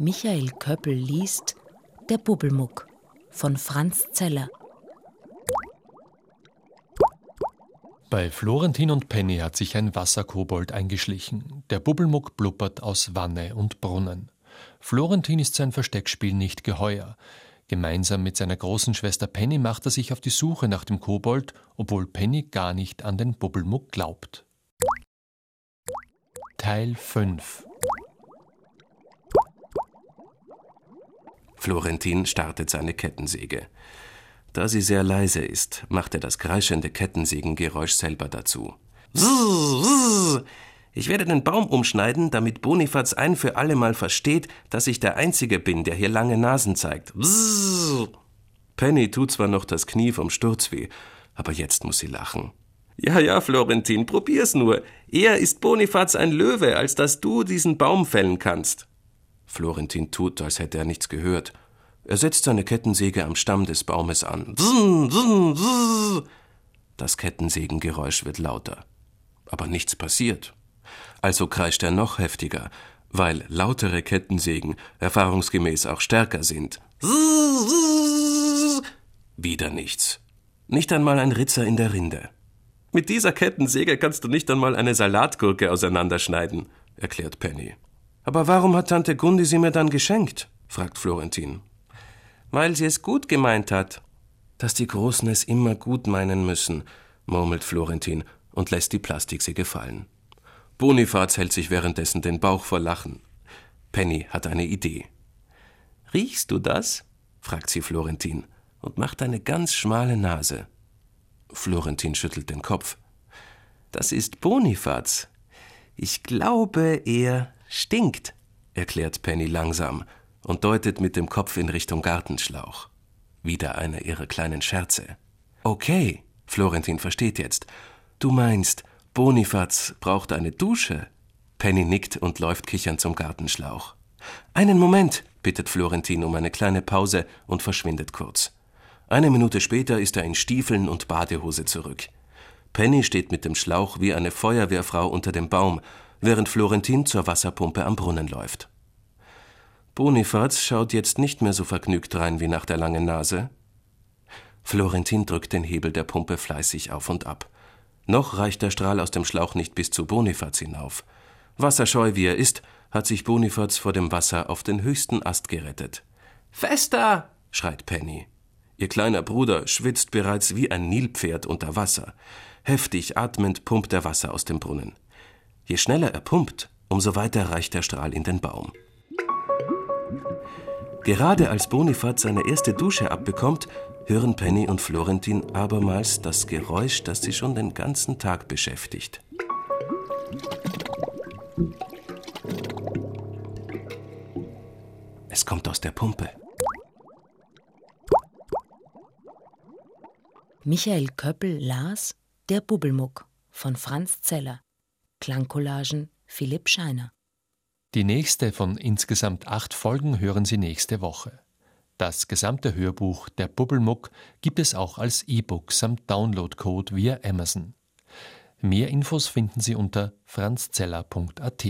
Michael Köppel liest Der Bubbelmuck von Franz Zeller. Bei Florentin und Penny hat sich ein Wasserkobold eingeschlichen. Der Bubbelmuck blubbert aus Wanne und Brunnen. Florentin ist sein Versteckspiel nicht geheuer. Gemeinsam mit seiner großen Schwester Penny macht er sich auf die Suche nach dem Kobold, obwohl Penny gar nicht an den Bubbelmuck glaubt. Teil 5 Florentin startet seine Kettensäge. Da sie sehr leise ist, macht er das kreischende Kettensägengeräusch selber dazu. Ich werde den Baum umschneiden, damit Bonifaz ein für allemal versteht, dass ich der Einzige bin, der hier lange Nasen zeigt. Penny tut zwar noch das Knie vom Sturz weh, aber jetzt muss sie lachen. Ja, ja, Florentin, probier's nur. Eher ist Bonifaz ein Löwe, als dass du diesen Baum fällen kannst. Florentin tut, als hätte er nichts gehört. Er setzt seine Kettensäge am Stamm des Baumes an. Das Kettensägengeräusch wird lauter. Aber nichts passiert. Also kreischt er noch heftiger, weil lautere Kettensägen erfahrungsgemäß auch stärker sind. Wieder nichts. Nicht einmal ein Ritzer in der Rinde. Mit dieser Kettensäge kannst du nicht einmal eine Salatgurke auseinanderschneiden, erklärt Penny. Aber warum hat Tante Gundi sie mir dann geschenkt? fragt Florentin. Weil sie es gut gemeint hat. Dass die Großen es immer gut meinen müssen, murmelt Florentin und lässt die Plastiksäge fallen. Bonifaz hält sich währenddessen den Bauch vor Lachen. Penny hat eine Idee. Riechst du das? fragt sie Florentin und macht eine ganz schmale Nase. Florentin schüttelt den Kopf. Das ist Bonifaz. Ich glaube, er Stinkt, erklärt Penny langsam und deutet mit dem Kopf in Richtung Gartenschlauch. Wieder einer ihrer kleinen Scherze. Okay, Florentin versteht jetzt. Du meinst, Bonifaz braucht eine Dusche? Penny nickt und läuft kichernd zum Gartenschlauch. Einen Moment, bittet Florentin um eine kleine Pause und verschwindet kurz. Eine Minute später ist er in Stiefeln und Badehose zurück. Penny steht mit dem Schlauch wie eine Feuerwehrfrau unter dem Baum während Florentin zur Wasserpumpe am Brunnen läuft. Bonifaz schaut jetzt nicht mehr so vergnügt rein wie nach der langen Nase. Florentin drückt den Hebel der Pumpe fleißig auf und ab. Noch reicht der Strahl aus dem Schlauch nicht bis zu Bonifaz hinauf. Wasserscheu wie er ist, hat sich Bonifaz vor dem Wasser auf den höchsten Ast gerettet. Fester! schreit Penny. Ihr kleiner Bruder schwitzt bereits wie ein Nilpferd unter Wasser. Heftig atmend pumpt er Wasser aus dem Brunnen. Je schneller er pumpt, umso weiter reicht der Strahl in den Baum. Gerade als Bonifat seine erste Dusche abbekommt, hören Penny und Florentin abermals das Geräusch, das sie schon den ganzen Tag beschäftigt. Es kommt aus der Pumpe. Michael Köppel las Der Bubbelmuck von Franz Zeller. Klangcollagen Philipp Scheiner. Die nächste von insgesamt acht Folgen hören Sie nächste Woche. Das gesamte Hörbuch Der Bubbelmuck gibt es auch als E-Book samt Downloadcode via Amazon. Mehr Infos finden Sie unter franzzeller.at.